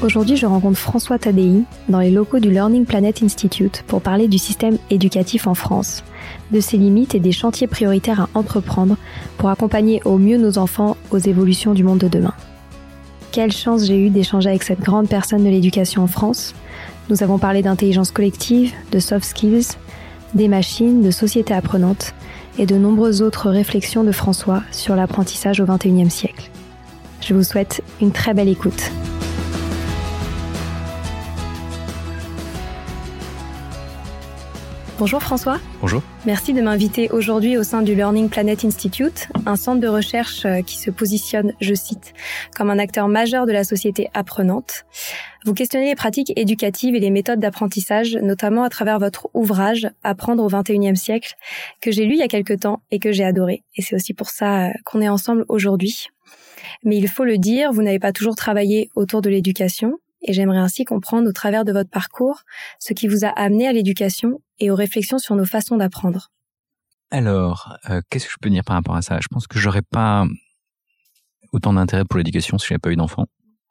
Aujourd'hui, je rencontre François Tadei dans les locaux du Learning Planet Institute pour parler du système éducatif en France, de ses limites et des chantiers prioritaires à entreprendre pour accompagner au mieux nos enfants aux évolutions du monde de demain. Quelle chance j'ai eu d'échanger avec cette grande personne de l'éducation en France. Nous avons parlé d'intelligence collective, de soft skills, des machines, de société apprenante et de nombreuses autres réflexions de François sur l'apprentissage au XXIe siècle. Je vous souhaite une très belle écoute. Bonjour François. Bonjour. Merci de m'inviter aujourd'hui au sein du Learning Planet Institute, un centre de recherche euh, qui se positionne, je cite, comme un acteur majeur de la société apprenante. Vous questionnez les pratiques éducatives et les méthodes d'apprentissage, notamment à travers votre ouvrage Apprendre au XXIe siècle, que j'ai lu il y a quelque temps et que j'ai adoré. Et c'est aussi pour ça euh, qu'on est ensemble aujourd'hui. Mais il faut le dire, vous n'avez pas toujours travaillé autour de l'éducation et j'aimerais ainsi comprendre au travers de votre parcours ce qui vous a amené à l'éducation et aux réflexions sur nos façons d'apprendre. Alors, euh, qu'est-ce que je peux dire par rapport à ça? Je pense que j'aurais pas autant d'intérêt pour l'éducation si j'avais pas eu d'enfants.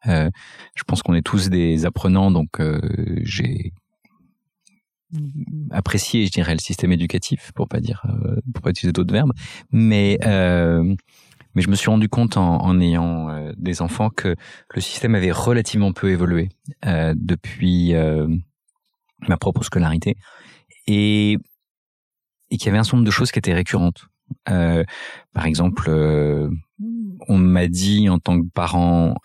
Euh, je pense qu'on est tous des apprenants, donc euh, j'ai apprécié, je dirais, le système éducatif, pour pas dire, pour pas utiliser d'autres verbes, mais mais je me suis rendu compte en, ayant des enfants que le système avait relativement peu évolué depuis ma propre scolarité et, et qu'il y avait un certain nombre de choses qui étaient récurrentes. par exemple, on m'a dit en tant que parent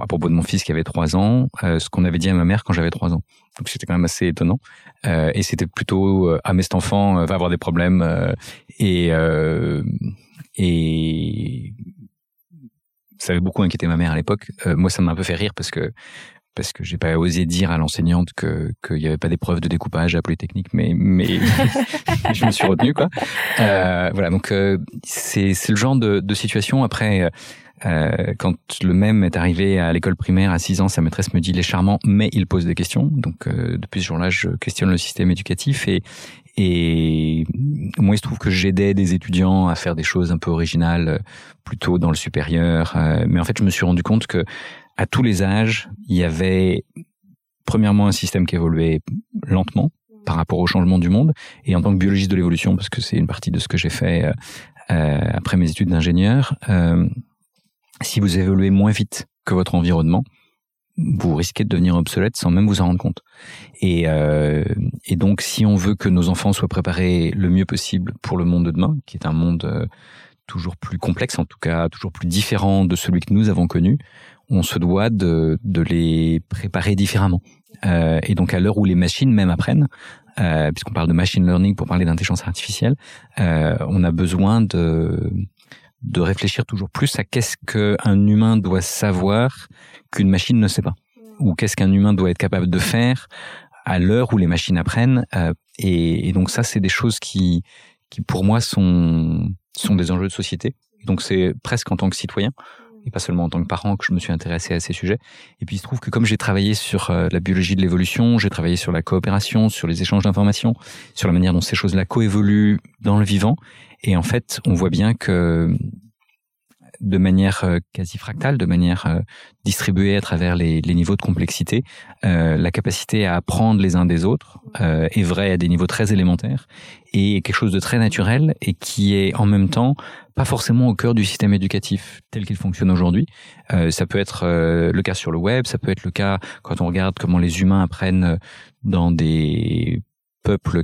à propos de mon fils qui avait trois ans, euh, ce qu'on avait dit à ma mère quand j'avais trois ans. Donc c'était quand même assez étonnant. Euh, et c'était plutôt euh, ah mais cet enfant va avoir des problèmes et et ça avait beaucoup inquiété ma mère à l'époque. moi ça m'a un peu fait rire parce que parce que j'ai pas osé dire à l'enseignante que qu'il y avait pas d'épreuve de découpage à Polytechnique, mais mais je me suis retenu quoi. voilà donc c'est c'est le genre de, situation après euh, quand le même est arrivé à l'école primaire à 6 ans, sa maîtresse me dit il est charmant, mais il pose des questions. Donc euh, depuis ce jour-là, je questionne le système éducatif et et moi, il se trouve que j'aidais des étudiants à faire des choses un peu originales, euh, plutôt dans le supérieur. mais en fait, je me suis rendu compte que à tous les âges, il y avait premièrement un système qui évoluait lentement par rapport au changement du monde. Et en tant que biologiste de l'évolution, parce que c'est une partie de ce que j'ai fait euh, après mes études d'ingénieur, euh, si vous évoluez moins vite que votre environnement, vous risquez de devenir obsolète sans même vous en rendre compte. Et, euh, et donc, si on veut que nos enfants soient préparés le mieux possible pour le monde de demain, qui est un monde euh, toujours plus complexe, en tout cas toujours plus différent de celui que nous avons connu, on se doit de, de les préparer différemment. Euh, et donc, à l'heure où les machines même apprennent, euh, puisqu'on parle de machine learning pour parler d'intelligence artificielle, euh, on a besoin de de réfléchir toujours plus à qu'est-ce qu'un humain doit savoir qu'une machine ne sait pas, ou qu'est-ce qu'un humain doit être capable de faire à l'heure où les machines apprennent. Euh, et, donc ça, c'est des choses qui, qui pour moi sont sont des enjeux de société. Donc c'est presque en tant que citoyen et pas seulement en tant que parent que je me suis intéressé à ces sujets. Et puis il se trouve que comme j'ai travaillé sur euh, la biologie de l'évolution, j'ai travaillé sur la coopération, sur les échanges d'informations, sur la manière dont ces choses-là coévoluent dans le vivant, et en fait, on voit bien que de manière euh, quasi fractale, de manière euh, distribuée à travers les, niveaux de complexité, euh, la capacité à apprendre les uns des autres est vraie à des niveaux très élémentaires et quelque chose de très naturel et qui est en même temps pas forcément au cœur du système éducatif tel qu'il fonctionne aujourd'hui. ça peut être le cas sur le web, ça peut être le cas quand on regarde comment les humains apprennent dans des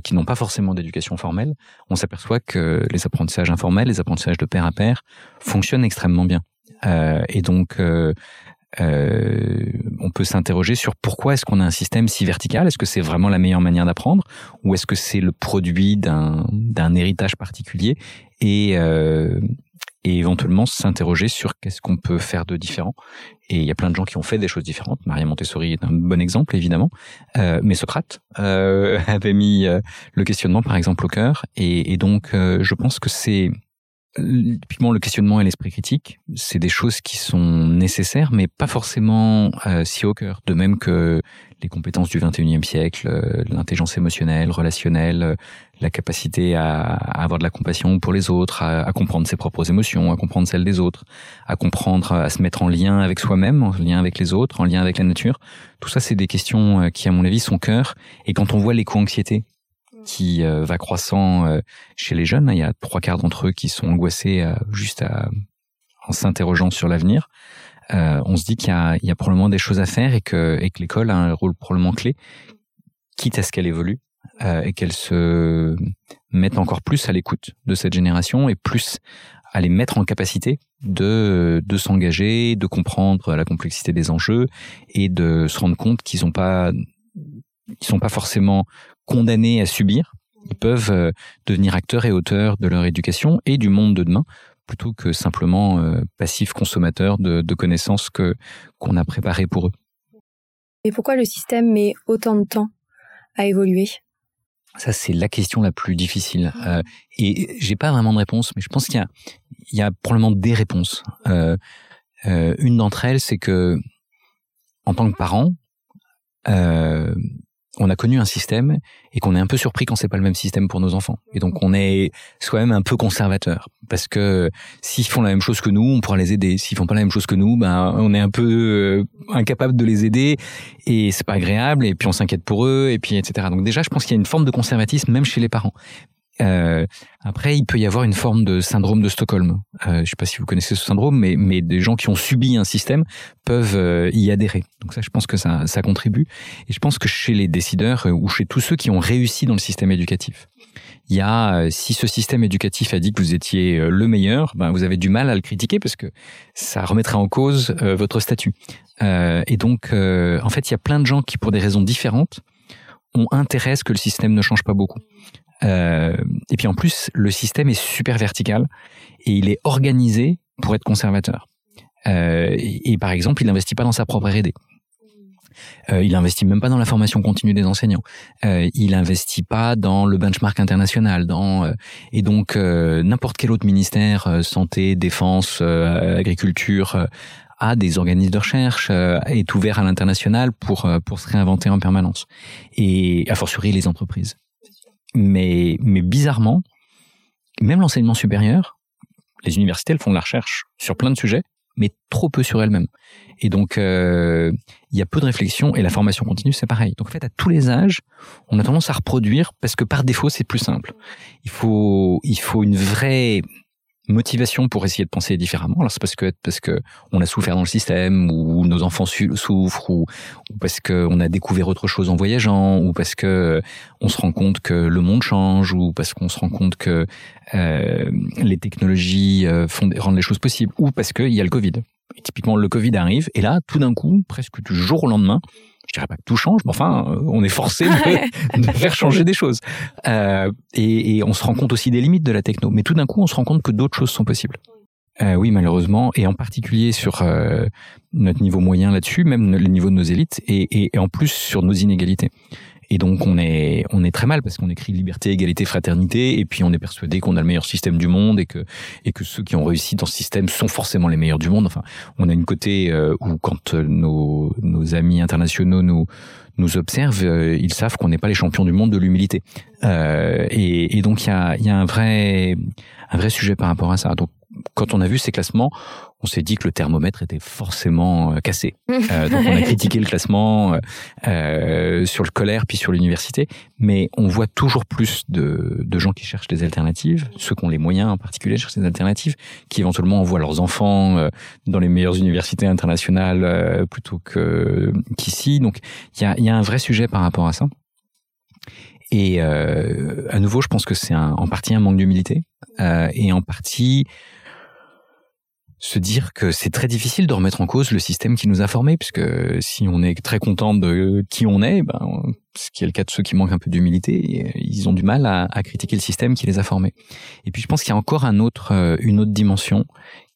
qui n'ont pas forcément d'éducation formelle, on s'aperçoit que les apprentissages informels, les apprentissages de pair à pair, fonctionnent extrêmement bien. Euh, et donc, euh, euh, on peut s'interroger sur pourquoi est-ce qu'on a un système si vertical? Est-ce que c'est vraiment la meilleure manière d'apprendre? Ou est-ce que c'est le produit d'un héritage particulier? Et, et éventuellement s'interroger sur qu'est-ce qu'on peut faire de différent. Et il y a plein de gens qui ont fait des choses différentes. Maria Montessori est un bon exemple, évidemment. Euh, mais Socrate euh, avait mis euh, le questionnement, par exemple, au cœur. Et, donc, euh, je pense que c'est typiquement le questionnement et l'esprit critique, c'est des choses qui sont nécessaires, mais pas forcément euh, si au cœur. De même que les compétences du 21e siècle, euh, l'intelligence émotionnelle, relationnelle, euh, la capacité à, avoir de la compassion pour les autres, à, comprendre ses propres émotions, à comprendre celles des autres, à comprendre, à se mettre en lien avec soi-même, en lien avec les autres, en lien avec la nature. Tout ça, c'est des questions qui, à mon avis, sont cœur. Et quand on voit l'éco-anxiété qui euh, va croissant euh, chez les jeunes. Il y a trois quarts d'entre eux qui sont angoissés euh, juste en s'interrogeant sur l'avenir. on se dit qu'il y, a, probablement des choses à faire et que, l'école a un rôle probablement clé, quitte à ce qu'elle évolue et qu'elle se mette encore plus à l'écoute de cette génération et plus à les mettre en capacité de, de s'engager, de comprendre la complexité des enjeux et de se rendre compte qu'ils n'ont pas ils sont pas forcément condamnés à subir. Ils peuvent euh, devenir acteurs et auteurs de leur éducation et du monde de demain, plutôt que simplement euh, passifs consommateurs de, de connaissances que qu'on a préparées pour eux. Et pourquoi le système met autant de temps à évoluer? Ça, c'est la question la plus difficile. Euh, et j'ai pas vraiment de réponse, mais je pense qu'il y a, il y a probablement des réponses. Euh, euh, une d'entre elles, c'est que, en tant que parent, on a connu un système et qu'on est un peu surpris quand c'est pas le même système pour nos enfants. Et donc on est soi-même un peu conservateur parce que s'ils font la même chose que nous, on pourra les aider. S'ils font pas la même chose que nous, ben on est un peu euh, incapable de les aider et c'est pas agréable et puis on s'inquiète pour eux et puis etc. Donc déjà je pense qu'il y a une forme de conservatisme même chez les parents. Euh, après, il peut y avoir une forme de syndrome de Stockholm. Euh, je sais pas si vous connaissez ce syndrome, mais, mais des gens qui ont subi un système peuvent euh, y adhérer. Donc ça, je pense que ça, ça contribue. Et je pense que chez les décideurs euh, ou chez tous ceux qui ont réussi dans le système éducatif, il y a, si ce système éducatif a dit que vous étiez le meilleur, ben vous avez du mal à le critiquer parce que ça remettrait en cause votre statut. et donc, en fait, il y a plein de gens qui, pour des raisons différentes, ont intérêt à ce que le système ne change pas beaucoup. Euh, et puis en plus, le système est super vertical et il est organisé pour être conservateur. Euh, et, par exemple, il n'investit pas dans sa propre R&D. Euh, il investit même pas dans la formation continue des enseignants. Euh, il investit pas dans le benchmark international. Dans euh, et donc euh, n'importe quel autre ministère, santé, défense, agriculture, a des organismes de recherche, est ouvert à l'international pour pour se réinventer en permanence. Et a fortiori les entreprises mais, mais bizarrement, même l'enseignement supérieur, les universités, elles font de la recherche sur plein de sujets, mais trop peu sur elles-mêmes. Et donc, euh, il y a peu de réflexion et la formation continue, c'est pareil. Donc, en fait, à tous les âges, on a tendance à reproduire parce que par défaut, c'est plus simple. Il faut, il faut une vraie motivation pour essayer de penser différemment. Alors c'est parce que parce que on a souffert dans le système, ou nos enfants souffrent, ou, parce que on a découvert autre chose en voyageant, ou parce que on se rend compte que le monde change, ou parce qu'on se rend compte que euh, les technologies euh, font rendent les choses possibles, ou parce qu'il y a le Covid. Et typiquement, le Covid arrive, et là, tout d'un coup, presque du jour au lendemain, je dirais pas que tout change, mais enfin, euh, on est forcé de, faire changer des choses. Euh, et, et, on se rend compte aussi des limites de la techno. Mais tout d'un coup, on se rend compte que d'autres choses sont possibles. Euh, oui, malheureusement, et en particulier sur euh, notre niveau moyen là-dessus, même le niveau de nos élites, et, et, et en plus sur nos inégalités. Et donc on est on est très mal parce qu'on écrit liberté, égalité, fraternité, et puis on est persuadé qu'on a le meilleur système du monde et que et que ceux qui ont réussi dans ce système sont forcément les meilleurs du monde. Enfin, on a une côté euh, où quand euh, nos nos amis internationaux nous nous observent, euh, ils savent qu'on n'est pas les champions du monde de l'humilité. Euh, et, et, donc il y a, y a un vrai un vrai sujet par rapport à ça. Quand on a vu ces classements, on s'est dit que le thermomètre était forcément euh, cassé. Euh, donc on a critiqué le classement euh, sur le colère puis sur l'université, mais on voit toujours plus de, de, gens qui cherchent des alternatives, ceux qui ont les moyens en particulier cherchent des alternatives, qui éventuellement envoient leurs enfants euh, dans les meilleures universités internationales euh, plutôt que qu'ici. Donc il y a, y a un vrai sujet par rapport à ça. Et euh, à nouveau, je pense que c'est en partie un manque d'humilité euh, et en partie se dire que c'est très difficile de remettre en cause le système qui nous a formés, puisque si on est très content de qui on est, ben, ce qui est le cas de ceux qui manquent un peu d'humilité, ils ont du mal à, critiquer le système qui les a formés. Et puis je pense qu'il y a encore euh, une autre dimension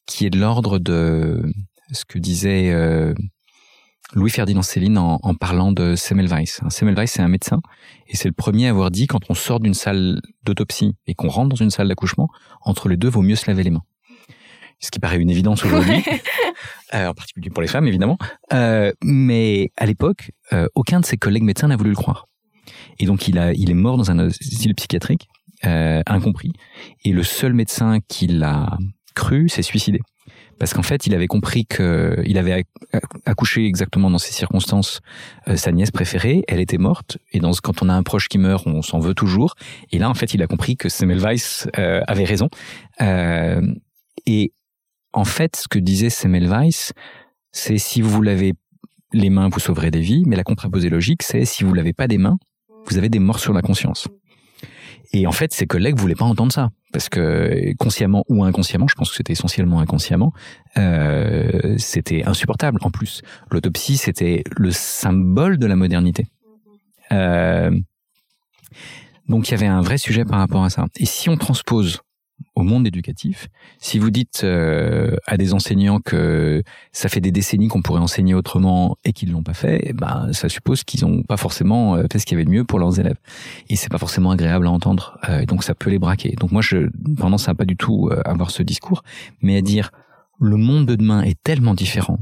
qui est de l'ordre de ce que disait euh, Louis-Ferdinand Céline en, en, parlant de Semmelweis. Semmelweis, c'est un médecin, et c'est le premier à avoir dit, quand on sort d'une salle d'autopsie et qu'on rentre dans une salle d'accouchement, entre les deux, vaut mieux se laver les mains ce qui paraît une évidence aujourd'hui, euh, en particulier pour les femmes évidemment. Euh, mais à l'époque, euh, aucun de ses collègues médecins n'a voulu le croire. Et donc il a, il est mort dans un asile psychiatrique, euh, incompris. Et le seul médecin qui l'a cru s'est suicidé. Parce qu'en fait, il avait compris que il avait accouché exactement dans ces circonstances euh, sa nièce préférée. Elle était morte. Et dans, quand on a un proche qui meurt, on s'en veut toujours. Et là, en fait, il a compris que Semmelweis euh, avait raison. Euh, et en fait, ce que disait Semmelweis, c'est si vous l'avez les mains, vous sauverez des vies, mais la contraposée logique, c'est si vous l'avez pas des mains, vous avez des morts sur la conscience. Et en fait, ses collègues voulaient pas entendre ça, parce que consciemment ou inconsciemment, je pense que c'était essentiellement inconsciemment, euh, c'était insupportable. En plus, l'autopsie, c'était le symbole de la modernité. Euh, donc il y avait un vrai sujet par rapport à ça. Et si on transpose au monde éducatif. Si vous dites euh, à des enseignants que ça fait des décennies qu'on pourrait enseigner autrement et qu'ils l'ont pas fait, eh ben ça suppose qu'ils n'ont pas forcément euh, fait ce qu'il y avait de mieux pour leurs élèves. Et c'est pas forcément agréable à entendre. Euh, donc ça peut les braquer. Donc moi, je tendance à pas du tout avoir ce discours, mais à dire le monde de demain est tellement différent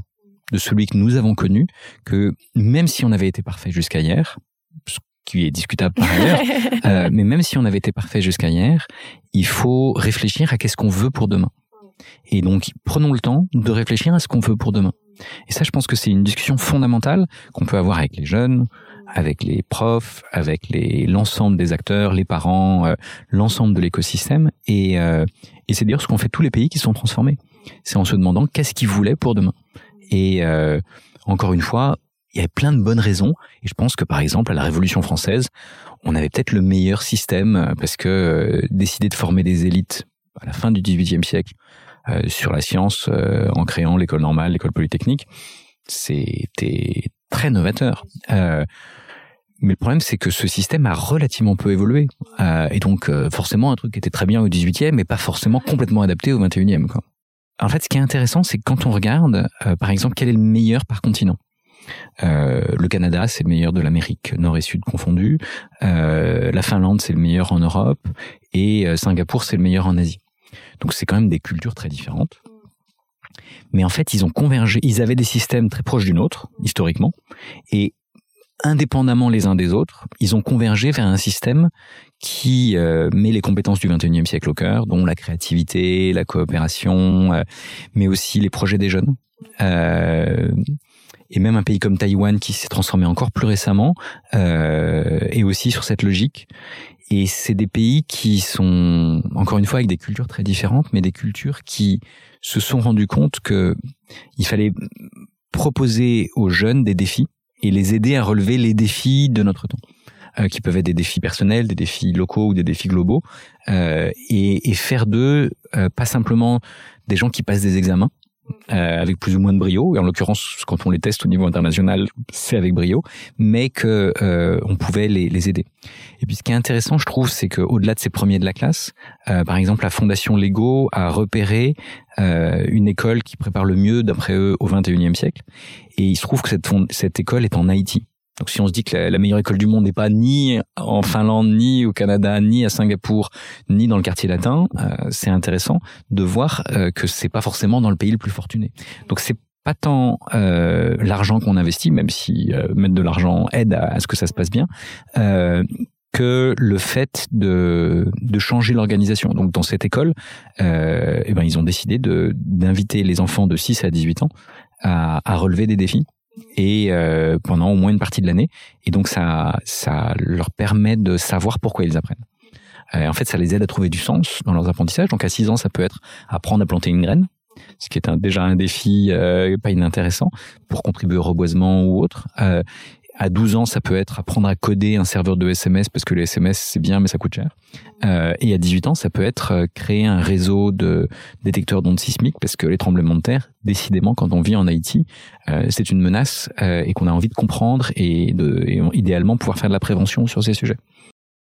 de celui que nous avons connu que même si on avait été parfait jusqu'à hier, qui est discutable par ailleurs. euh, mais même si on avait été parfait jusqu'à hier, il faut réfléchir à qu'est-ce qu'on veut pour demain. Et donc, prenons le temps de réfléchir à ce qu'on veut pour demain. Et ça, je pense que c'est une discussion fondamentale qu'on peut avoir avec les jeunes, avec les profs, avec l'ensemble des acteurs, les parents, euh, l'ensemble de l'écosystème. Et, euh, et c'est d'ailleurs ce qu'ont fait tous les pays qui sont transformés. C'est en se demandant qu'est-ce qu'ils voulaient pour demain. Et euh, encore une fois, il y avait plein de bonnes raisons. Et je pense que par exemple à la Révolution française, on avait peut-être le meilleur système euh, parce que euh, décider de former des élites à la fin du XVIIIe siècle euh, sur la science en créant l'école normale, l'école polytechnique, c'était très novateur. Mais le problème, c'est que ce système a relativement peu évolué. et donc, forcément, un truc qui était très bien au XVIIIe, mais pas forcément complètement adapté au XXIe. Quoi. En fait, ce qui est intéressant, c'est quand on regarde, par exemple, quel est le meilleur par continent? Euh, le Canada, c'est le meilleur de l'Amérique Nord et Sud confondus. Euh, la Finlande, c'est le meilleur en Europe. Et euh, Singapour, c'est le meilleur en Asie. Donc c'est quand même des cultures très différentes. Mais en fait, ils ont convergé. Ils avaient des systèmes très proches du nôtre, historiquement. Et indépendamment les uns des autres, ils ont convergé vers un système qui met les compétences du XXIe siècle au cœur, dont la créativité, la coopération, mais aussi les projets des jeunes. Et même un pays comme Taïwan qui s'est transformé encore plus récemment euh, est aussi sur cette logique. Et c'est des pays qui sont encore une fois avec des cultures très différentes, mais des cultures qui se sont rendus compte que il fallait proposer aux jeunes des défis et les aider à relever les défis de notre temps euh, qui peuvent être des défis personnels, des défis locaux ou des défis globaux, euh, et, et, faire d'eux euh, pas simplement des gens qui passent des examens, euh, avec plus ou moins de brio. Et en l'occurrence, quand on les teste au niveau international, c'est avec brio, mais que euh, on pouvait les, les, aider. Et puis ce qui est intéressant, je trouve, c'est qu'au-delà de ces premiers de la classe, euh, par exemple, la Fondation Lego a repéré euh, une école qui prépare le mieux, d'après eux, au 21e siècle. Et il se trouve que cette, cette école est en Haïti. Donc si on se dit que la, meilleure école du monde n'est pas ni en Finlande, ni au Canada, ni à Singapour, ni dans le quartier latin, euh, c'est intéressant de voir euh, que c'est pas forcément dans le pays le plus fortuné. Donc c'est pas tant euh, l'argent qu'on investit, même si euh, mettre de l'argent aide à, ce que ça se passe bien, euh, que le fait de, de changer l'organisation. Donc dans cette école, eh ben, ils ont décidé d'inviter les enfants de 6 à 18 ans à, à relever des défis et euh, pendant au moins une partie de l'année. Et donc ça, ça leur permet de savoir pourquoi ils apprennent. Euh, en fait, ça les aide à trouver du sens dans leurs apprentissages. Donc à 6 ans, ça peut être apprendre à planter une graine, ce qui est déjà un défi euh, pas inintéressant pour contribuer au reboisement ou autre. À 12 ans, ça peut être apprendre à coder un serveur de SMS parce que les SMS c'est bien mais ça coûte cher. Euh, et à 18 ans, ça peut être euh, créer un réseau de détecteurs d'ondes sismiques parce que les tremblements de terre, décidément, quand on vit en Haïti, euh, c'est une menace et qu'on a envie de comprendre et, de, idéalement pouvoir faire de la prévention sur ces sujets.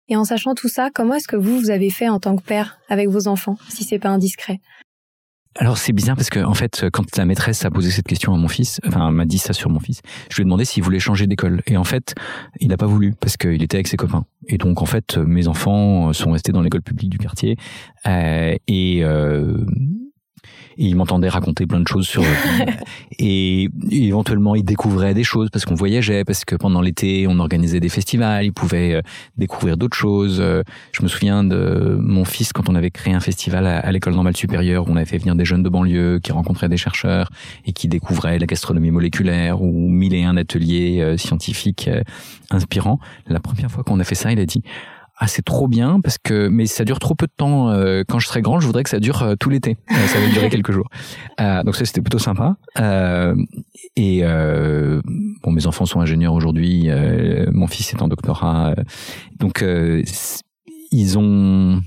Et en sachant tout ça, comment est-ce que vous, vous avez fait en tant que père avec vos enfants, si c'est pas indiscret? Alors c'est bizarre parce que en fait quand la maîtresse a posé cette question à mon fils, enfin m'a dit ça sur mon fils, je lui ai demandé s'il voulait changer d'école. Et en fait il n'a pas voulu parce qu'il était avec ses copains. Et donc en fait mes enfants sont restés dans l'école publique du quartier euh, et euh, et il m'entendait raconter plein de choses sur et éventuellement il découvrait des choses parce qu'on voyageait parce que pendant l'été on organisait des festivals il pouvait euh, découvrir d'autres choses. Euh, je me souviens de mon fils quand on avait créé un festival à, l'école normale supérieure où on avait fait venir des jeunes de banlieue qui rencontraient des chercheurs et qui découvraient la gastronomie moléculaire ou mille et un ateliers euh, scientifiques inspirants. La première fois qu'on a fait ça il a dit ah c'est trop bien parce que mais ça dure trop peu de temps euh, quand je serai grand je voudrais que ça dure euh, tout l'été euh, ça va durer quelques jours donc ça c'était plutôt sympa et bon mes enfants sont ingénieurs aujourd'hui mon fils est en doctorat donc ils ont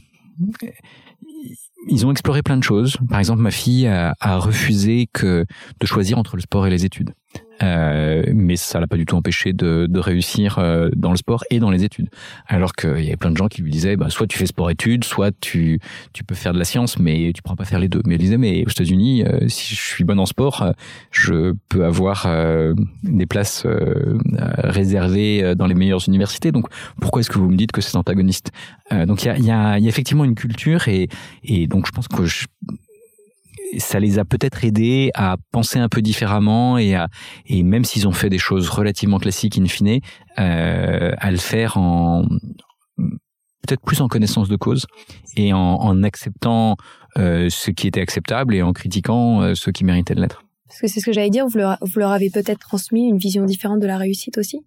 ils ont exploré plein de choses. Par exemple, ma fille a, a refusé que de choisir entre le sport et les études. Euh, mais ça l'a pas du tout empêché de, de réussir euh, dans le sport et dans les études. Alors qu'il y avait plein de gens qui lui disaient, bah, soit tu fais sport-études, soit tu, tu peux faire de la science, mais tu pourras pas faire les deux. Mais elle disait, mais aux États-Unis, euh, si je suis bon en sport, je peux avoir des places réservées dans les meilleures universités. Donc pourquoi est-ce que vous me dites que c'est antagoniste? Donc il y a, y, a, y a effectivement une culture et, et donc je pense que je, ça les a peut-être aidés à penser un peu différemment et à et même s'ils ont fait des choses relativement classiques in fine, euh, à le faire en peut-être plus en connaissance de cause et en, en acceptant euh, ce qui était acceptable et en critiquant euh, ce qui méritait de l'être. Parce que c'est ce que j'allais dire, vous leur, vous leur avez peut-être transmis une vision différente de la réussite aussi?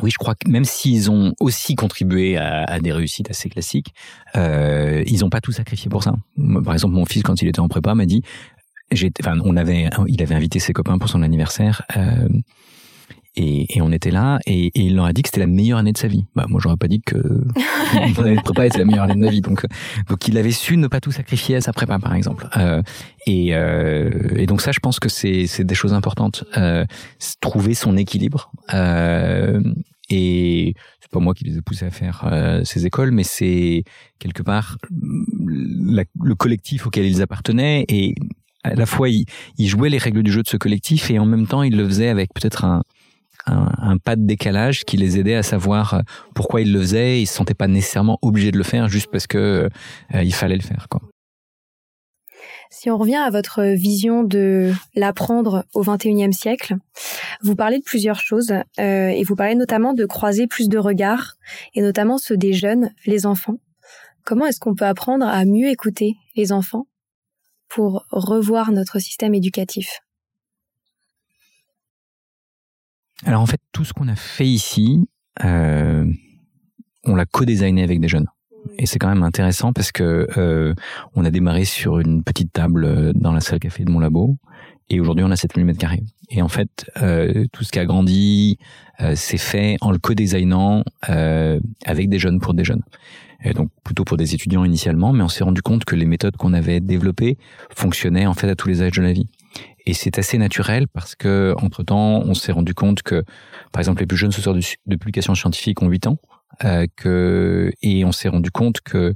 Oui, je crois que même s'ils ont aussi contribué à, des réussites assez classiques, euh, ils n'ont pas tout sacrifié pour ça. Par exemple, mon fils, quand il était en prépa, m'a dit, on avait, il avait invité ses copains pour son anniversaire. Euh, et, et, on était là, et, et, il leur a dit que c'était la meilleure année de sa vie. Bah, moi, j'aurais pas dit que mon année de prépa était la meilleure année de ma vie. Donc, donc, il avait su ne pas tout sacrifier à sa prépa, par exemple. Euh, et, euh, et, donc ça, je pense que c'est des choses importantes. Euh, trouver son équilibre. Euh, et c'est pas moi qui les ai poussés à faire euh, ces écoles, mais c'est quelque part la, le collectif auquel ils appartenaient et à la fois ils, ils, jouaient les règles du jeu de ce collectif et en même temps ils le faisaient avec peut-être un, un, pas de décalage qui les aidait à savoir euh, pourquoi ils le faisaient. Ils se sentaient pas nécessairement obligés de le faire juste parce que euh, il fallait le faire. Si on revient à votre vision de l'apprendre au XXIe siècle, vous parlez de plusieurs choses euh, et vous parlez notamment de croiser plus de regards et notamment ceux des jeunes, les enfants. Comment est-ce qu'on peut apprendre à mieux écouter les enfants pour revoir notre système éducatif? Alors en fait, tout ce qu'on a fait ici, euh, on l'a co-designé avec des jeunes. Et c'est quand même intéressant parce que euh, on a démarré sur une petite table euh, dans la salle café de mon labo et aujourd'hui on a 7000 mètres carrés. Et en fait, euh, tout ce qui a grandi, euh, c'est fait en le co-designant euh, avec des jeunes pour des jeunes. Et donc plutôt pour des étudiants initialement, mais on s'est rendu compte que les méthodes qu'on avait développées fonctionnaient en fait à tous les âges de la vie. Et c'est assez naturel parce que entre temps, on s'est rendu compte que, par exemple, les plus jeunes sortent de publications scientifiques ont 8 ans, euh, que, et on s'est rendu compte que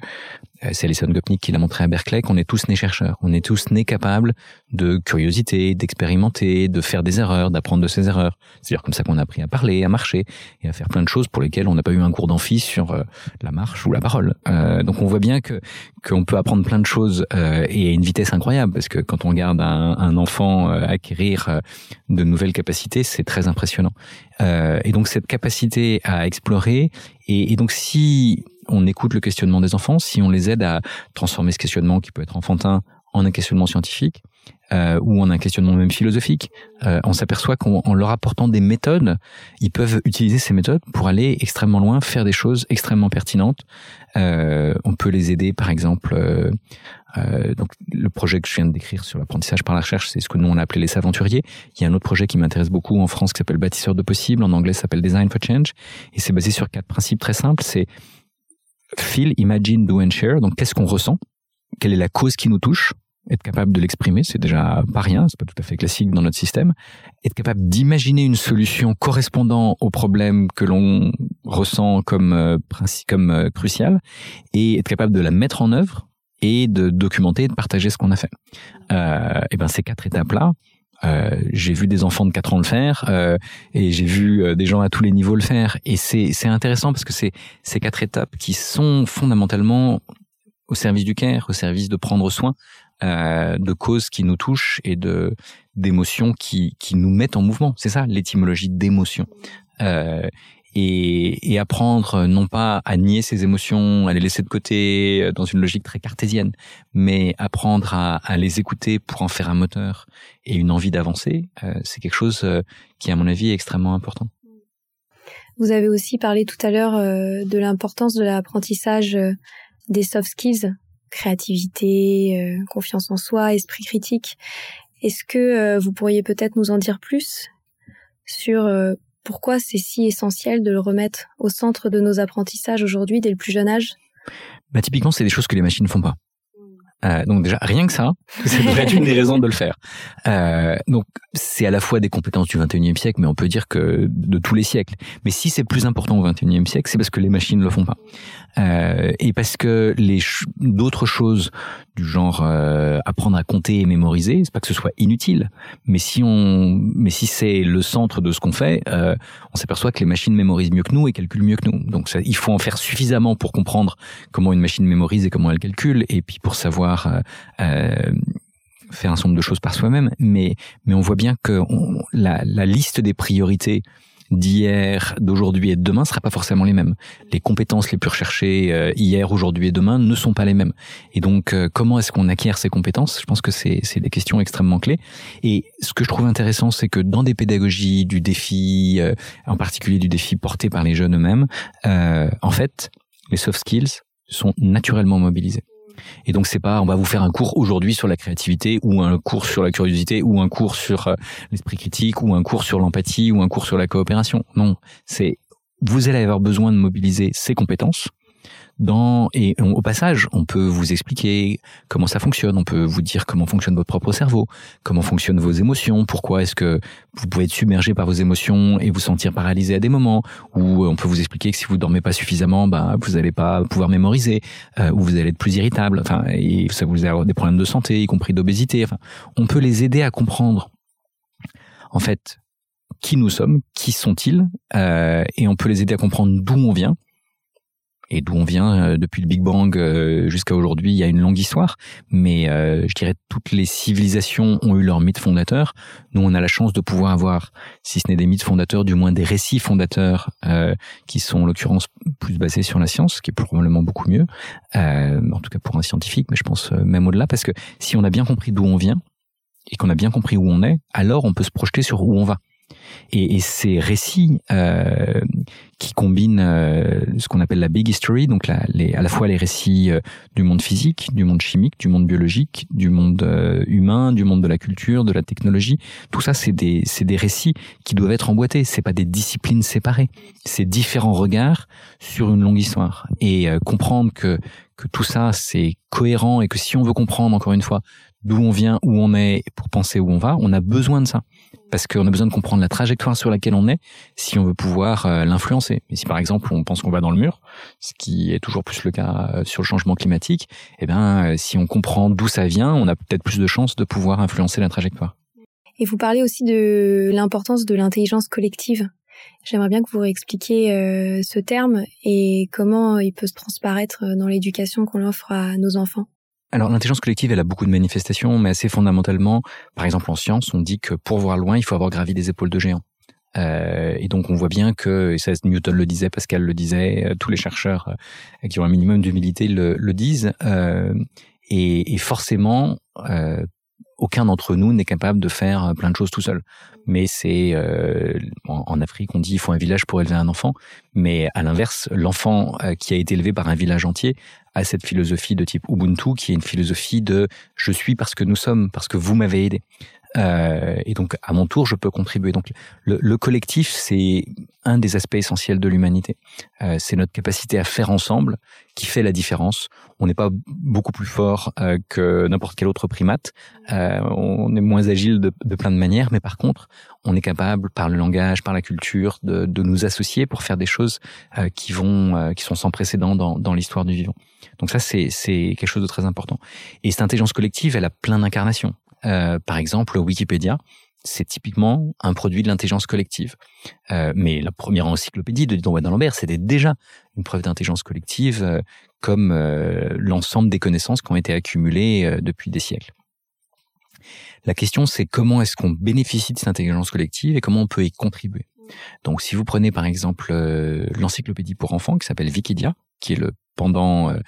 c'est Alison Gopnik qui l'a montré à Berkeley qu'on est tous nés chercheurs, on est tous nés capables de curiosité, d'expérimenter, de faire des erreurs, d'apprendre de ses erreurs. C'est à dire comme ça qu'on a appris à parler, à marcher et à faire plein de choses pour lesquelles on n'a pas eu un cours d'amphi sur euh, la marche ou la parole. Euh, donc on voit bien que qu'on peut apprendre plein de choses euh, et à une vitesse incroyable parce que quand on regarde un, un enfant acquérir de nouvelles capacités, c'est très impressionnant. et donc cette capacité à explorer et, et donc si on écoute le questionnement des enfants, si on les aide à transformer ce questionnement qui peut être enfantin en un questionnement scientifique euh, ou en un questionnement même philosophique, euh, on s'aperçoit qu'en leur apportant des méthodes, ils peuvent utiliser ces méthodes pour aller extrêmement loin, faire des choses extrêmement pertinentes. Euh, on peut les aider, par exemple. Euh, euh, donc le projet que je viens de décrire sur l'apprentissage par la recherche, c'est ce que nous on a appelé les aventuriers. Il y a un autre projet qui m'intéresse beaucoup en France qui s'appelle Bâtisseur de possibles, en anglais s'appelle Design for Change, et c'est basé sur quatre principes très simples. C'est feel, imagine, do and share. Donc qu'est-ce qu'on ressent? Quelle est la cause qui nous touche? Être capable de l'exprimer, c'est déjà pas rien, c'est pas tout à fait classique dans notre système. Être capable d'imaginer une solution correspondant au problème que l'on ressent comme euh, comme euh, crucial et être capable de la mettre en œuvre et de documenter et de partager ce qu'on a fait. Euh, et ben ces quatre étapes là, euh, j'ai vu des enfants de 4 ans le faire euh, et j'ai vu euh, des gens à tous les niveaux le faire et c'est c'est intéressant parce que c'est ces quatre étapes qui sont fondamentalement au service du care, au service de prendre soin euh, de causes qui nous touchent et de d'émotions qui qui nous mettent en mouvement. C'est ça l'étymologie d'émotion. Euh, et, apprendre non pas à nier ses émotions, à les laisser de côté euh, dans une logique très cartésienne, mais apprendre à, les écouter pour en faire un moteur et une envie d'avancer, euh, c'est quelque chose euh, qui, à mon avis, est extrêmement important. Vous avez aussi parlé tout à l'heure de l'importance de l'apprentissage des soft skills, créativité, confiance en soi, esprit critique. Est-ce que vous pourriez peut-être nous en dire plus sur pourquoi c'est si essentiel de le remettre au centre de nos apprentissages aujourd'hui dès le plus jeune âge? Bah, Typiquement, c'est des choses que les machines ne font pas. Euh, donc déjà, rien que ça, ça devrait être une des raisons de le faire. Euh, donc c'est à la fois des compétences du 21e siècle, mais on peut dire que de tous les siècles. Mais si c'est plus important au 21e siècle, c'est parce que les machines ne le font pas. Euh, et parce que les d'autres choses du genre euh, apprendre à compter et mémoriser, c'est pas que ce soit inutile, mais si on, mais si c'est le centre de ce qu'on fait, euh, on s'aperçoit que les machines mémorisent mieux que nous et calculent mieux que nous. Donc ça, il faut en faire suffisamment pour comprendre comment une machine mémorise et comment elle calcule, et puis pour savoir euh, euh faire un certain nombre de choses par soi-même. Mais mais on voit bien que la, la liste des priorités d'hier, d'aujourd'hui et de demain sera pas forcément les mêmes. Les compétences les plus recherchées euh, hier, aujourd'hui et demain ne sont pas les mêmes. Et donc, euh, comment est-ce qu'on acquiert ces compétences? Je pense que c'est des questions extrêmement clés. Et ce que je trouve intéressant, c'est que dans des pédagogies du défi, euh, en particulier du défi porté par les jeunes eux-mêmes, en fait, les soft skills sont naturellement mobilisés. Et donc c'est pas on va vous faire un cours aujourd'hui sur la créativité ou un cours sur la curiosité ou un cours sur euh, l'esprit critique ou un cours sur l'empathie ou un cours sur la coopération. Non, c'est vous allez avoir besoin de mobiliser ces compétences dans et au passage, on peut vous expliquer comment ça fonctionne, on peut vous dire comment fonctionne votre propre cerveau, comment fonctionnent vos émotions, pourquoi est-ce que vous pouvez être submergé par vos émotions et vous sentir paralysé à des moments, ou on peut vous expliquer que si vous dormez pas suffisamment, ben vous n'allez pas pouvoir mémoriser, euh, ou vous allez être plus irritable, enfin et ça vous avoir des problèmes de santé, y compris d'obésité. Enfin, on peut les aider à comprendre. En fait, qui nous sommes, qui sont-ils, euh, et on peut les aider à comprendre d'où on vient et d'où on vient euh, depuis le Big Bang euh, jusqu'à aujourd'hui, il y a une longue histoire. Mais euh, je dirais toutes les civilisations ont eu leurs mythes fondateurs. Nous, on a la chance de pouvoir avoir, si ce n'est des mythes fondateurs, du moins des récits fondateurs qui sont en l'occurrence plus basés sur la science, ce qui est probablement beaucoup mieux, en tout cas pour un scientifique, mais je pense même au-delà, parce que si on a bien compris d'où on vient et qu'on a bien compris où on est, alors on peut se projeter sur où on va. Et, ces récits euh, qui combinent euh, ce qu'on appelle la big history, donc à la fois les récits euh, du monde physique, du monde chimique, du monde biologique, du monde humain, du monde de la culture, de la technologie, tout ça c'est des c'est des récits qui doivent être emboîtés. C'est pas des disciplines séparées. C'est différents regards sur une longue histoire et comprendre que que tout ça c'est cohérent et que si on veut comprendre encore une fois d'où on vient, où on est, pour penser où on va, on a besoin de ça parce qu'on a besoin de comprendre la trajectoire sur laquelle on est si on veut pouvoir euh, l'influencer. Et si par exemple on pense qu'on va dans le mur, ce qui est toujours plus le cas euh, sur le changement climatique, eh ben euh, si on comprend d'où ça vient, on a peut-être plus de chances de pouvoir influencer la trajectoire. Et vous parlez aussi de l'importance de l'intelligence collective. J'aimerais bien que vous réexpliquiez ce terme et comment il peut se transparaître dans l'éducation qu'on offre à nos enfants. Alors l'intelligence collective, elle a beaucoup de manifestations, mais assez fondamentalement, par exemple en science, on dit que pour voir loin, il faut avoir gravi des épaules de géants. Euh, et donc on voit bien que, et ça Newton le disait, Pascal le disait, euh, tous les chercheurs euh, qui ont un minimum d'humilité le, le, disent, Et, et forcément, aucun d'entre nous n'est capable de faire plein de choses tout seul. Mais c'est en, Afrique, on dit il faut un village pour élever un enfant. Mais à l'inverse, l'enfant qui a été élevé par un village entier a cette philosophie de type Ubuntu, qui est une philosophie de je suis parce que nous sommes, parce que vous m'avez aidé. Euh, et donc, à mon tour, je peux contribuer. Donc, le, le collectif, c'est un des aspects essentiels de l'humanité. Euh, c'est notre capacité à faire ensemble qui fait la différence. On n'est pas beaucoup plus fort euh, que n'importe quel autre primate. Euh, on est moins agile de, de, plein de manières, mais par contre, on est capable, par le langage, par la culture, de, de nous associer pour faire des choses euh, qui vont, euh, qui sont sans précédent dans, dans l'histoire du vivant. Donc ça, c'est quelque chose de très important. Et cette intelligence collective, elle a plein d'incarnations. Euh, par exemple, Wikipédia, c'est typiquement un produit de l'intelligence collective. Euh, mais la première encyclopédie de Didon Lambert, c'était déjà une preuve d'intelligence collective, euh, comme l'ensemble des connaissances qui ont été accumulées depuis des siècles. La question, c'est comment est-ce qu'on bénéficie de cette intelligence collective et comment on peut y contribuer. Donc, si vous prenez par exemple l'encyclopédie pour enfants qui s'appelle Wikidia, qui est le pendant euh,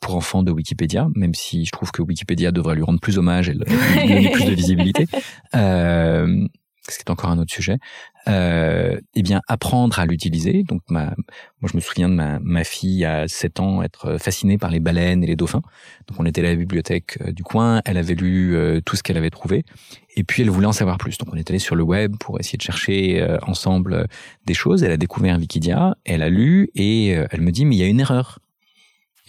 pour enfants de Wikipédia, même si je trouve que Wikipédia devrait lui rendre plus hommage et lui donner plus de visibilité. Euh, ce qui est encore un autre sujet, euh, eh bien apprendre à l'utiliser. Donc ma, moi je me souviens de ma, ma fille à 7 ans être fascinée par les baleines et les dauphins. Donc on était à la bibliothèque euh, du coin, elle avait lu euh, tout ce qu'elle avait trouvé et puis elle voulait en savoir plus. Donc on est allé sur le web pour essayer de chercher euh, ensemble des choses. Elle a découvert Wikidia, elle a lu et elle me dit mais il y a une erreur.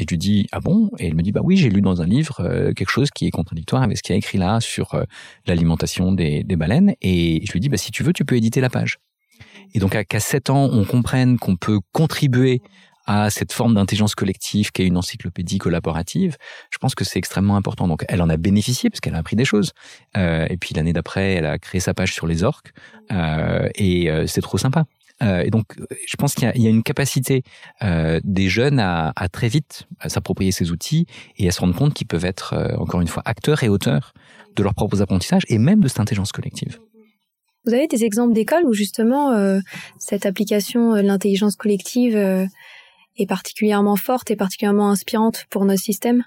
Et je lui dis ah bon? Et elle me dit bah oui j'ai lu dans un livre euh, quelque chose qui est contradictoire avec ce qu'il a écrit là sur euh, l'alimentation des, des, baleines. Et je lui dis bah si tu veux tu peux éditer la page. Et donc à qu'à 7 ans on comprenne qu'on peut contribuer à cette forme d'intelligence collective qu'est une encyclopédie collaborative, je pense que c'est extrêmement important. Donc elle en a bénéficié parce qu'elle a appris des choses. Euh, et puis l'année d'après, elle a créé sa page sur les orques et c'est trop sympa. Euh, et donc, je pense qu'il y, y, a une capacité euh, des jeunes à, à, très vite s'approprier ces outils et à se rendre compte qu'ils peuvent être, euh, encore une fois, acteurs et auteurs de leurs propres apprentissages et même de cette intelligence collective. Vous avez des exemples d'écoles où justement euh, cette application de l'intelligence collective est particulièrement forte et particulièrement inspirante pour nos systèmes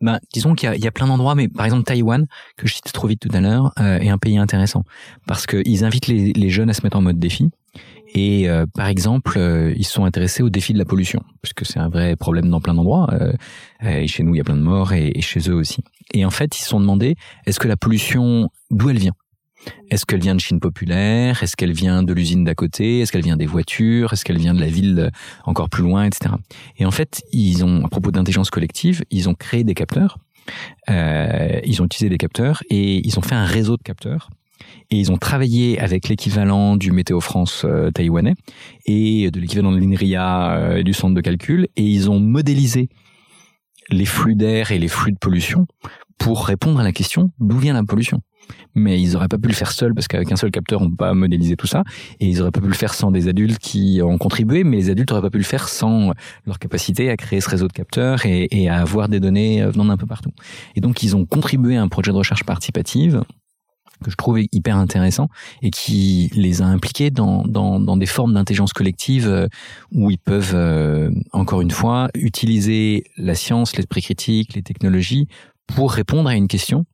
ben, disons qu'il y, y, a plein d'endroits, mais par exemple Taïwan, que je cite trop vite tout à l'heure, euh, est un pays intéressant parce qu'ils invitent les, les, jeunes à se mettre en mode défi. Et euh, par exemple, euh, ils sont intéressés au défi de la pollution, puisque c'est un vrai problème dans plein d'endroits. Euh, et chez nous, il y a plein de morts, et, et, chez eux aussi. Et en fait, ils se sont demandé, est-ce que la pollution, d'où elle vient? Est-ce qu'elle vient de Chine populaire? Est-ce qu'elle vient de l'usine d'à côté? Est-ce qu'elle vient des voitures? Est-ce qu'elle vient de la ville encore plus loin, etc. Et en fait, ils ont, à propos d'intelligence collective, ils ont créé des capteurs. ils ont utilisé des capteurs et ils ont fait un réseau de capteurs et ils ont travaillé avec l'équivalent du Météo France euh, taïwanais et de l'équivalent de l'INRIA euh, du centre de calcul et ils ont modélisé les flux d'air et les flux de pollution pour répondre à la question d'où vient la pollution. Mais ils n'auraient pas pu le faire seuls parce qu'avec un seul capteur, on ne peut pas modéliser tout ça. Et ils n'auraient pas pu le faire sans des adultes qui ont contribué, mais les adultes n'auraient pas pu le faire sans leur capacité à créer ce réseau de capteurs et, et à avoir des données venant d'un peu partout. Et donc, ils ont contribué à un projet de recherche participative que je trouve hyper intéressant et qui les a impliqués dans, dans, des formes d'intelligence collective euh, où ils peuvent, euh, encore une fois, utiliser la science, l'esprit critique, les technologies pour répondre à une question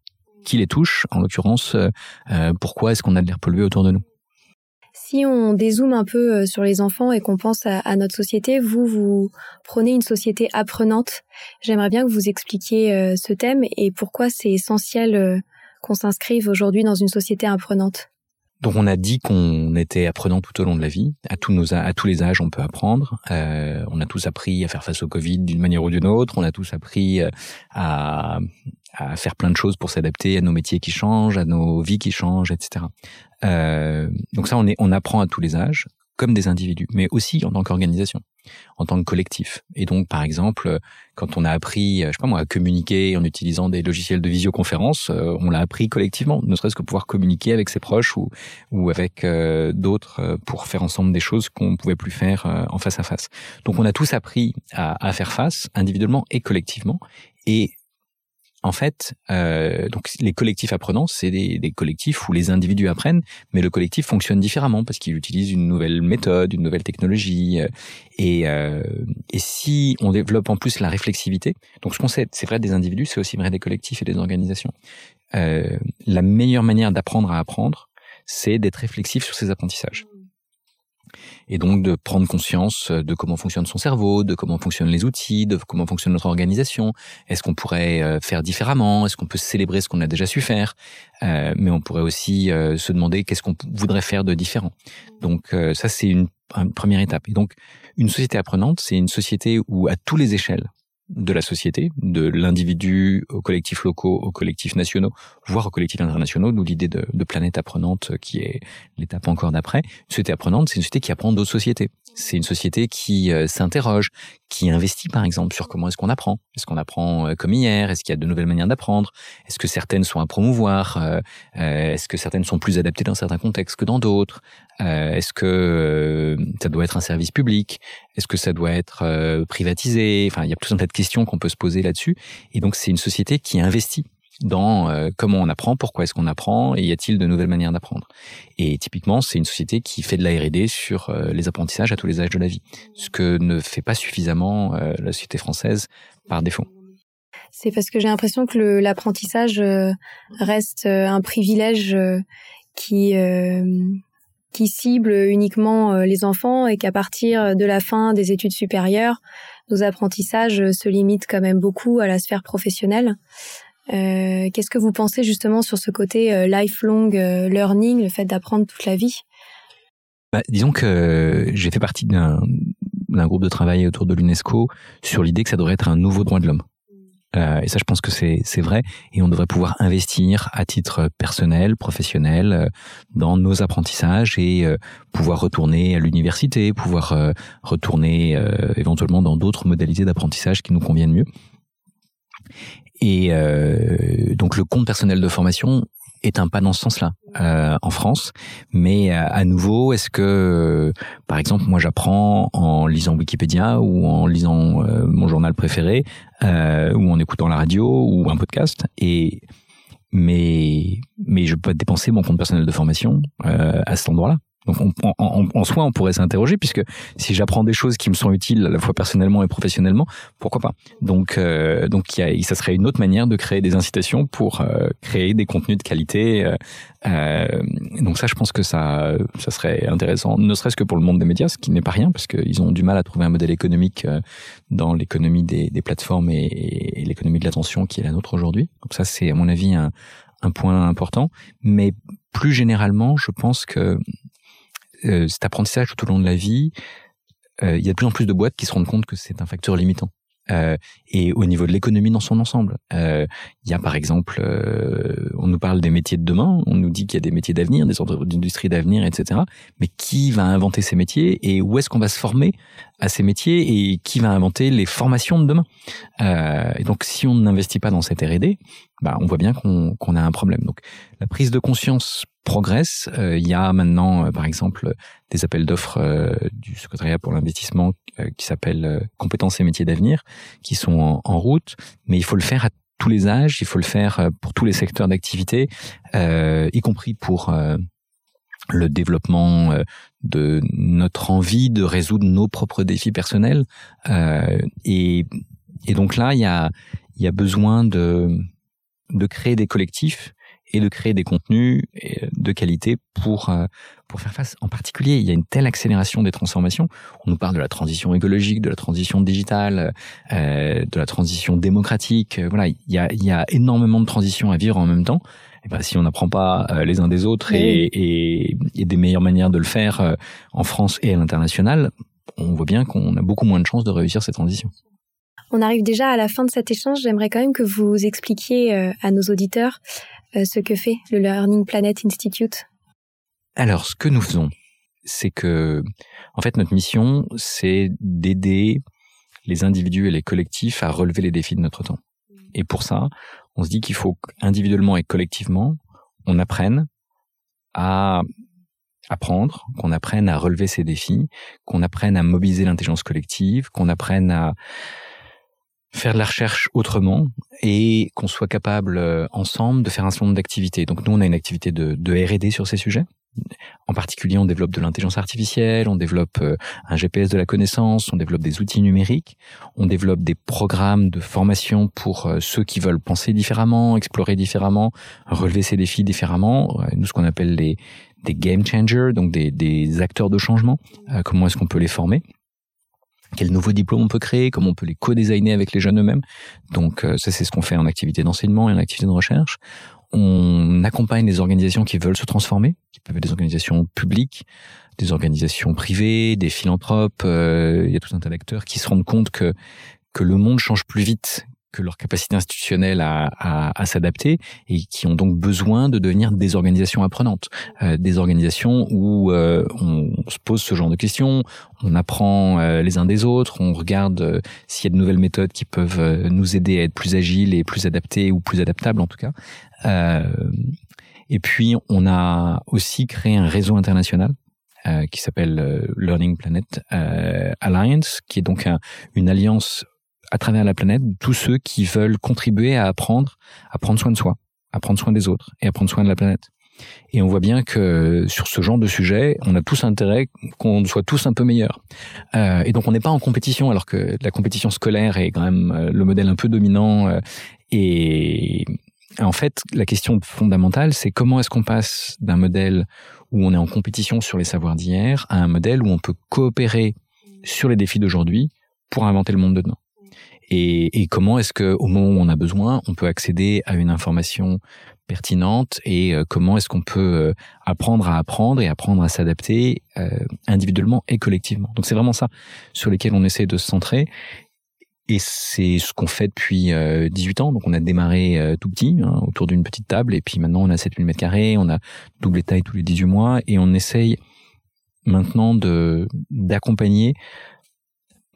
qui les touche, en l'occurrence, euh, pourquoi est-ce qu'on a de l'air pollué autour de nous? Si on dézoome un peu sur les enfants et qu'on pense à, notre société, vous, vous prenez une société apprenante. J'aimerais bien que vous expliquiez ce thème et pourquoi c'est essentiel qu'on s'inscrive aujourd'hui dans une société apprenante donc on a dit qu'on était apprenant tout au long de la vie. À tous nos à tous les âges, on peut apprendre. Euh, on a tous appris à faire face au Covid d'une manière ou d'une autre. On a tous appris euh, à, à faire plein de choses pour s'adapter à nos métiers qui changent, à nos vies qui changent, etc. Euh, donc ça, on est on apprend à tous les âges comme des individus, mais aussi en tant qu'organisation, en tant que collectif. Et donc, par exemple, quand on a appris, je sais pas moi, à communiquer en utilisant des logiciels de visioconférence, euh, on l'a appris collectivement, ne serait-ce que pouvoir communiquer avec ses proches ou, ou avec euh, d'autres euh, pour faire ensemble des choses qu'on ne pouvait plus faire en face à face. Donc, on a tous appris à, à faire face, individuellement et collectivement. Et en fait, euh, donc les collectifs apprenants, c'est des, des, collectifs où les individus apprennent, mais le collectif fonctionne différemment parce qu'il utilise une nouvelle méthode, une nouvelle technologie. Euh, et, euh, et si on développe en plus la réflexivité, donc ce qu'on sait, c'est vrai des individus, c'est aussi vrai des collectifs et des organisations. Euh, la meilleure manière d'apprendre à apprendre, c'est d'être réflexif sur ses apprentissages et donc de prendre conscience euh, de comment fonctionne son cerveau, de comment fonctionnent les outils, de comment fonctionne notre organisation. Est-ce qu'on pourrait euh, faire différemment? Est-ce qu'on peut célébrer ce qu'on a déjà su faire? Euh, Mais on pourrait aussi se demander qu'est-ce qu'on voudrait faire de différent. Donc ça, c'est une, une première étape. Et donc, une société apprenante, c'est une société où à tous les échelles, de la société, de l'individu aux collectifs locaux, aux collectifs nationaux, voire aux collectifs internationaux, d'où l'idée de, planète apprenante qui est l'étape encore d'après. Une société apprenante, c'est une société qui apprend d'autres sociétés. C'est une société qui euh, s'interroge, qui investit par exemple sur comment est-ce qu'on apprend. Est-ce qu'on apprend euh, comme hier? Est-ce qu'il y a de nouvelles manières d'apprendre? Est-ce que certaines sont à promouvoir euh, Est-ce que certaines sont plus adaptées dans certains contextes que dans d'autres? Est-ce que ça doit être un service public? Est-ce que ça doit être privatisé? Enfin, il y a plus de questions qu'on peut se poser là-dessus. Et donc, c'est une société qui investit dans euh, comment on apprend, pourquoi est-ce qu'on apprend, et y a-t-il de nouvelles manières d'apprendre. Et typiquement, c'est une société qui fait de la R&D sur euh, les apprentissages à tous les âges de la vie, ce que ne fait pas suffisamment euh, la société française par défaut. C'est parce que j'ai l'impression que l'apprentissage reste un privilège qui qui cible uniquement les enfants et qu'à partir de la fin des études supérieures, nos apprentissages se limitent quand même beaucoup à la sphère professionnelle. Euh, Qu'est-ce que vous pensez justement sur ce côté euh, lifelong euh, learning, le fait d'apprendre toute la vie? Bah, Disons que j'ai fait partie d'un groupe de travail autour de l'UNESCO sur l'idée que ça devrait être un nouveau droit de l'homme. Euh, et ça, je pense que c'est vrai. Et on devrait pouvoir investir à titre personnel, professionnel, euh, dans nos apprentissages et euh, pouvoir retourner à l'université, pouvoir retourner éventuellement dans d'autres modalités d'apprentissage qui nous conviennent mieux. Et donc le compte personnel de formation est un pas dans ce sens-là euh, en France. Mais euh, à nouveau, est-ce que, euh, par exemple, moi j'apprends en lisant Wikipédia ou en lisant euh, mon journal préféré ou en écoutant la radio ou un podcast et mais mais je peux dépenser mon compte personnel de formation à cet endroit-là. Donc en, en, soi, on pourrait s'interroger puisque si j'apprends des choses qui me sont utiles à la fois personnellement et professionnellement, pourquoi pas? Donc euh, donc y a, ça serait une autre manière de créer des incitations pour euh, créer des contenus de qualité. Euh, euh, donc ça, je pense que ça ça serait intéressant, ne serait-ce que pour le monde des médias, ce qui n'est pas rien parce qu'ils ont du mal à trouver un modèle économique dans l'économie des, des, plateformes et, et l'économie de l'attention qui est la nôtre aujourd'hui. Donc ça, c'est à mon avis un, un point important. Mais plus généralement, je pense que euh, cet apprentissage tout au long de la vie, euh, il y a de plus en plus de boîtes qui se rendent compte que c'est un facteur limitant. Euh, et au niveau de l'économie dans son ensemble. Il y a par exemple, on nous parle des métiers de demain, on nous dit qu'il y a des métiers d'avenir, des industries d'avenir, etc. Mais qui va inventer ces métiers et où est-ce qu'on va se former à ces métiers et qui va inventer les formations de demain Et donc si on n'investit pas dans cette R&D, bah, on voit bien qu'on qu'on a un problème. Donc la prise de conscience progresse. Euh, il y a maintenant, euh, par exemple, des appels d'offres euh, du secrétariat pour l'investissement qui s'appellent compétences et métiers d'avenir, qui sont en, en, route. Mais il faut le faire à tous les âges, il faut le faire pour tous les secteurs d'activité, y compris pour le développement de notre envie de résoudre nos propres défis personnels. et, et donc là, il y a, y a besoin de, de créer des collectifs et de créer des contenus euh, de qualité pour euh, pour faire face. En particulier, il y a une telle accélération des transformations. On nous parle de la transition écologique, de la transition digitale, euh, de la transition démocratique. Voilà, il y a il y a énormément de transitions à vivre en même temps. Ben, si on n'apprend pas les uns des autres et, et, et, des meilleures manières de le faire en France et à l'international, on voit bien qu'on a beaucoup moins de chances de réussir cette transition. On arrive déjà à la fin de cet échange. J'aimerais quand même que vous expliquiez à nos auditeurs euh, ce que fait le Learning Planet Institute Alors, ce que nous faisons, c'est que, en fait, notre mission, c'est d'aider les individus et les collectifs à relever les défis de notre temps. Et pour ça, on se dit qu'il faut individuellement et collectivement, on apprenne à apprendre, qu'on apprenne à relever ces défis, qu'on apprenne à mobiliser l'intelligence collective, qu'on apprenne à faire de la recherche autrement et qu'on soit capable euh, ensemble de faire un certain nombre d'activités. Donc nous, on a une activité de, de R&D sur ces sujets. En particulier, on développe de l'intelligence artificielle, on développe euh, un GPS de la connaissance, on développe des outils numériques, on développe des programmes de formation pour euh, ceux qui veulent penser différemment, explorer différemment, relever ces défis différemment. Nous, ce qu'on appelle les des game changers, donc des, acteurs de changement. comment est-ce qu'on peut les former? Quel nouveau diplôme on peut créer, comment on peut les co-designer avec les jeunes eux-mêmes? Donc euh, ça c'est ce qu'on fait en activité d'enseignement et en activité de recherche. On accompagne des organisations qui veulent se transformer, qui peuvent être des organisations publiques, des organisations privées, des philanthropes. Euh, il y a tout un tas d'acteurs qui se rendent compte que que le monde change plus vite que leur capacité institutionnelle à, à, à s'adapter et qui ont donc besoin de devenir des organisations apprenantes, euh, des organisations où euh, on, se pose ce genre de questions, on apprend euh, les uns des autres, on regarde euh, s'il y a de nouvelles méthodes qui peuvent nous aider à être plus agiles et plus adaptés ou plus adaptables en tout cas. et puis on a aussi créé un réseau international qui s'appelle Learning Planet Alliance, qui est donc une alliance à travers la planète tous ceux qui veulent contribuer à apprendre à prendre soin de soi, à prendre soin des autres et à prendre soin de la planète. Et on voit bien que sur ce genre de sujet, on a tous intérêt qu'on soit tous un peu meilleurs. Euh, et donc on n'est pas en compétition, alors que la compétition scolaire est quand même euh, le modèle un peu dominant. Euh, et en fait, la question fondamentale, c'est comment est-ce qu'on passe d'un modèle où on est en compétition sur les savoirs d'hier à un modèle où on peut coopérer sur les défis d'aujourd'hui pour inventer le monde de demain et, et comment est-ce que au moment où on a besoin, on peut accéder à une information pertinente et euh, comment est-ce qu'on peut euh, apprendre à apprendre et apprendre à s'adapter euh, individuellement et collectivement. Donc c'est vraiment ça sur lesquels on essaie de se centrer et c'est ce qu'on fait depuis 18 ans. Donc on a démarré tout petit, hein, autour d'une petite table, et puis maintenant on a 7000 mètres carrés, on a doublé taille tous les 18 mois, et on essaye maintenant de d'accompagner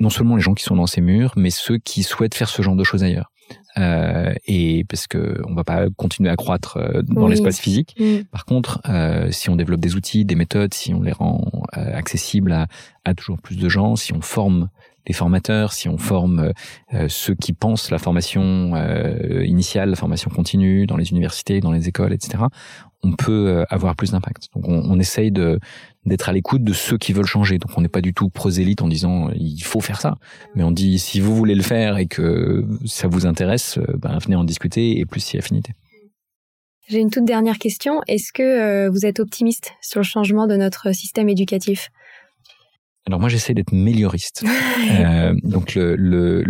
non seulement les gens qui sont dans ces murs, mais ceux qui souhaitent faire ce genre de choses ailleurs. Euh, et parce que on va pas continuer à croître euh, dans l'espace physique. Mm. Par contre, euh, si on développe des outils, des méthodes, si on les rend euh, accessibles à, à, toujours plus de gens, si on forme les formateurs, si on forme ceux qui pensent la formation initiale, la formation continue dans les universités, dans les écoles, etc., on peut avoir plus d'impact. Donc on, on essaye de d'être à l'écoute de ceux qui veulent changer. Donc on n'est pas du tout prosélite en disant il faut faire ça, mais on dit si vous voulez le faire et que ça vous intéresse, euh, ben, venez en discuter et plus si affinité. J'ai une toute dernière question. Est-ce que euh, vous êtes optimiste sur le changement de notre système éducatif? Alors moi j'essaie d'être mélioriste. euh, donc le, le,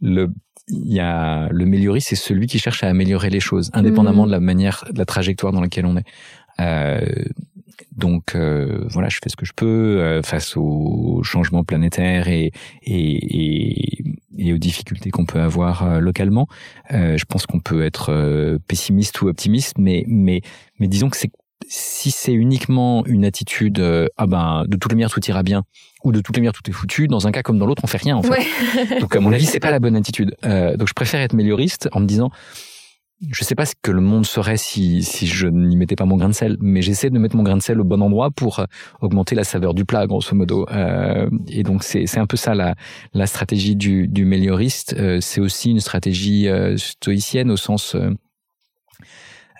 le, il y a le mélioriste, c'est celui qui cherche à améliorer les choses, indépendamment mmh. de la manière, de la trajectoire dans laquelle on est. Euh, donc euh, voilà, je fais ce que je peux euh, face aux changements planétaires et, et, et, aux difficultés qu'on peut avoir euh, localement. je pense qu'on peut être pessimiste ou optimiste, mais mais mais disons que c'est si c'est uniquement une attitude ah ben de toutes les manières tout ira bien ou de toutes les manières tout est foutu, dans un cas comme dans l'autre on fait rien en fait. donc à mon avis c'est pas la bonne attitude. donc je préfère être mélioriste en me disant je sais pas ce que le monde serait si, si je n'y mettais pas mon grain de sel, mais j'essaie de mettre mon grain de sel au bon endroit pour euh, augmenter la saveur du plat, grosso modo. Euh, et donc c'est un peu ça la, la stratégie du, du mélioriste. Euh, c'est aussi une stratégie euh, stoïcienne au sens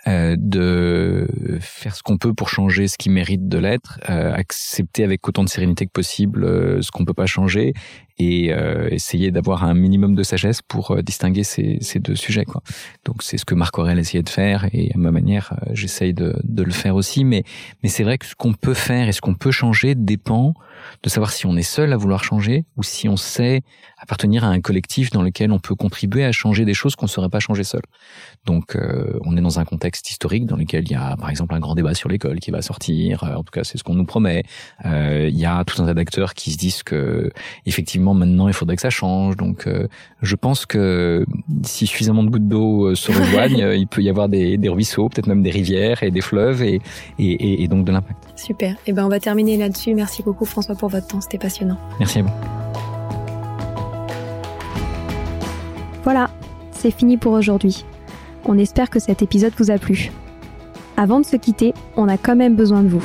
euh, de faire ce qu'on peut pour changer ce qui mérite de l'être, euh, accepter avec autant de sérénité que possible euh, ce qu'on peut pas changer et essayer d'avoir un minimum de sagesse pour distinguer ces, deux sujets. Quoi. Donc c'est ce que Marc Aurel essayait de faire et à ma manière, j'essaye de, de, le faire aussi. Mais, mais c'est vrai que ce qu'on peut faire et ce qu'on peut changer dépend de savoir si on est seul à vouloir changer ou si on sait appartenir à un collectif dans lequel on peut contribuer à changer des choses qu'on ne saurait pas changer seul. Donc euh, on est dans un contexte historique dans lequel il y a par exemple un grand débat sur l'école qui va sortir, euh, en tout cas c'est ce qu'on nous promet. Euh, il y a tout un tas d'acteurs qui se disent que effectivement maintenant il faudrait que ça change. Donc euh, je pense que si suffisamment de gouttes d'eau euh, se rejoignent, il peut y avoir des, des ruisseaux, peut-être même des rivières et des fleuves et, et, et donc de l'impact. Super. Et eh ben on va terminer là-dessus. Merci beaucoup François pour votre temps, c'était passionnant. Merci à vous. Voilà, c'est fini pour aujourd'hui. On espère que cet épisode vous a plu. Avant de se quitter, on a quand même besoin de vous.